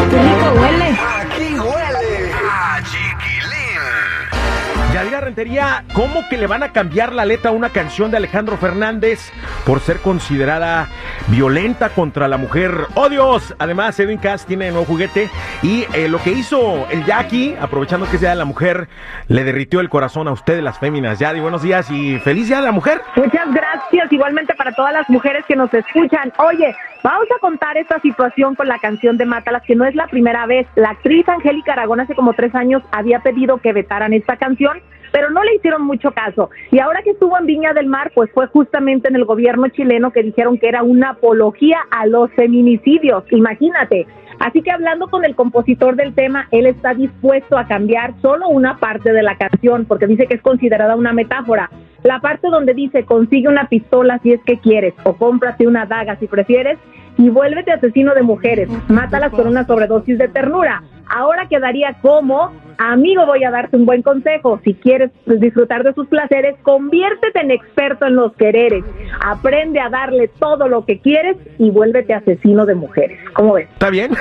Aquí huele ¿cómo que le van a cambiar la letra a una canción de Alejandro Fernández por ser considerada violenta contra la mujer? ¡Oh Dios! Además, Edwin Cass tiene nuevo juguete y eh, lo que hizo el Jackie, aprovechando que Día de la Mujer, le derritió el corazón a ustedes las féminas. Yadi, buenos días y feliz Día de la Mujer. Muchas gracias, igualmente para todas las mujeres que nos escuchan. Oye, vamos a contar esta situación con la canción de Mátalas, que no es la primera vez. La actriz Angélica Aragón hace como tres años había pedido que vetaran esta canción, pero no le hicieron mucho caso. Y ahora que estuvo en Viña del Mar, pues fue justamente en el gobierno chileno que dijeron que era una apología a los feminicidios. Imagínate. Así que hablando con el compositor del tema, él está dispuesto a cambiar solo una parte de la canción, porque dice que es considerada una metáfora. La parte donde dice consigue una pistola si es que quieres, o cómprate una daga si prefieres, y vuélvete asesino de mujeres, mátalas con una sobredosis de ternura. Ahora quedaría como, amigo, voy a darte un buen consejo. Si quieres pues, disfrutar de sus placeres, conviértete en experto en los quereres. Aprende a darle todo lo que quieres y vuélvete asesino de mujeres. ¿Cómo ves? ¿Está bien?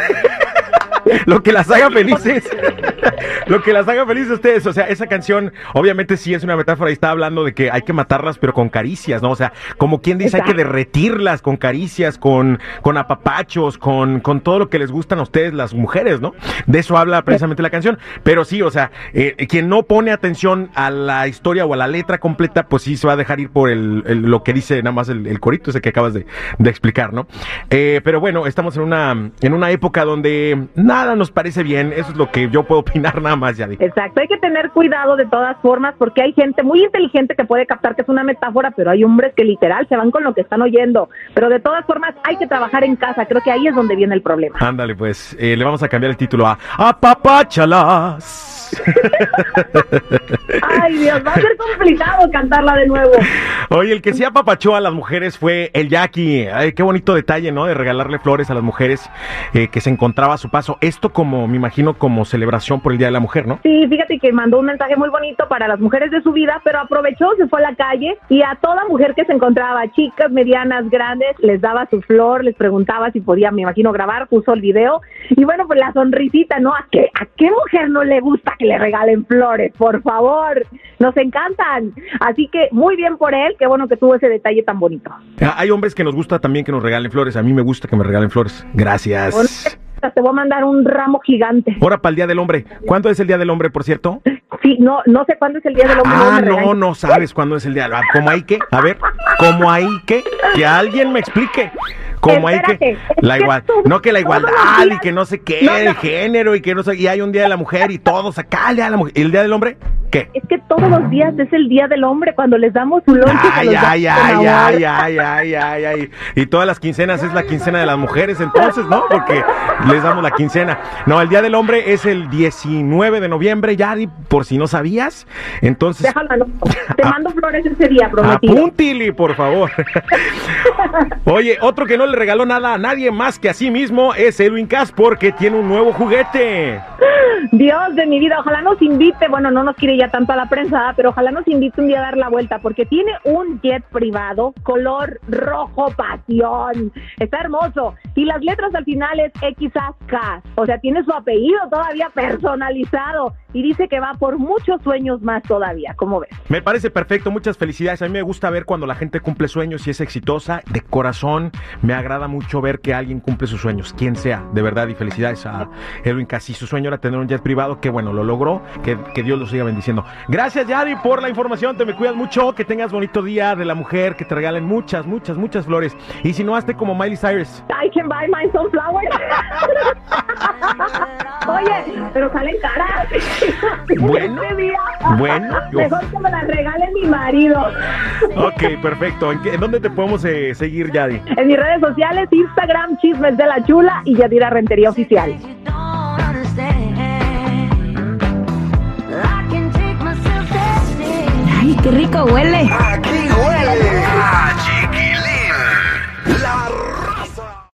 lo que las haga felices. lo que las haga felices a ustedes. O sea, esa canción, obviamente sí es una metáfora y está hablando de que hay que matarlas, pero con caricias, ¿no? O sea, como quien dice, hay que derretirlas con caricias, con, con apapachos, con, con todo lo que les gustan a ustedes, las mujeres, ¿no? De eso habla precisamente la canción. Pero sí, o sea, eh, quien no pone atención a la historia o a la letra completa, pues sí se va a dejar ir por el, el- lo que dice nada más el, el corito ese que acabas de, de explicar, ¿no? Eh, pero bueno, estamos en una, en una época donde nada nos parece bien. Eso es lo que yo puedo opinar nada más, ya Exacto, hay que tener cuidado de todas formas porque hay gente muy inteligente que puede captar que es una metáfora, pero hay hombres que literal se van con lo que están oyendo. Pero de todas formas hay que trabajar en casa, creo que ahí es donde viene el problema. Ándale, pues, eh, le vamos a cambiar el título a Apapáchalas. Ay Dios, va a ser complicado cantarla de nuevo. Oye, el que sí apapachó a las mujeres fue el Jackie. Ay, qué bonito detalle, ¿no? De regalarle flores a las mujeres eh, que se encontraba a su paso. Esto como, me imagino, como celebración por el Día de la Mujer, ¿no? Sí, fíjate que mandó un mensaje muy bonito para las mujeres de su vida, pero aprovechó, se fue a la calle y a toda mujer que se encontraba, chicas, medianas, grandes, les daba su flor, les preguntaba si podía, me imagino, grabar, puso el video. Y bueno, pues la sonrisita, ¿no? ¿A qué, ¿A qué mujer no le gusta que le regalen flores? Por favor, nos encantan. Así que muy bien por él, qué bueno que tuvo ese detalle tan bonito. Ah, Hay hombres que nos gusta también que nos regalen flores. A mí me gusta que me regalen flores. Gracias. Bueno, te voy a mandar un ramo gigante. Ahora para el Día del Hombre. ¿Cuándo es el Día del Hombre, por cierto? Sí, no, no sé cuándo es el Día del Hombre. Ah, no, no sabes cuándo es el día. Ah, ¿Cómo hay que? A ver, ¿cómo hay que? Que alguien me explique. ¿Cómo hay que? La que igual, tú- no que la igualdad y que no sé qué, No, no. el género y que no sé, y hay un día de la mujer y todos acá, el día de la mujer. ¿Y el día del hombre? ¿Qué? Es que todos los días es el Día del Hombre cuando les damos su lonche. Ay, ay, ay, ay, ay, ay, ay, ay. Y todas las quincenas es la quincena de las mujeres, entonces, ¿no? Porque les damos la quincena. No, el Día del Hombre es el 19 de noviembre, ya, por si no sabías. Entonces, Déjalo. Te mando flores ese día, prometido. Apúntili, por favor. Oye, otro que no le regaló nada a nadie más que a sí mismo es Edwin Cass porque tiene un nuevo juguete. Dios de mi vida, ojalá nos invite, bueno, no nos quiere ya tanto a la prensa, pero ojalá nos invite un día a dar la vuelta, porque tiene un jet privado, color rojo pasión, está hermoso, y las letras al final es XAK, o sea, tiene su apellido todavía personalizado, y dice que va por muchos sueños más todavía, ¿cómo ves? Me parece perfecto, muchas felicidades. A mí me gusta ver cuando la gente cumple sueños y es exitosa. De corazón, me agrada mucho ver que alguien cumple sus sueños, quien sea, de verdad. Y felicidades a Edwin Cass. Si su sueño era tener un jet privado, que bueno, lo logró. Que, que Dios lo siga bendiciendo. Gracias, Yari, por la información. Te me cuidas mucho. Que tengas bonito día de la mujer. Que te regalen muchas, muchas, muchas flores. Y si no, hazte como Miley Cyrus. I can buy my sunflower. Oye, pero salen caras. Bueno. Este mejor que me las regale mi marido. Ok, perfecto. ¿En, dónde te podemos eh, seguir, Yadi? En mis redes sociales, Instagram, Chismes de la Chula y Yadira Rentería Oficial. ¡Ay, qué rico huele! ¡Aquí huele! ¡Ah, chiquilín! La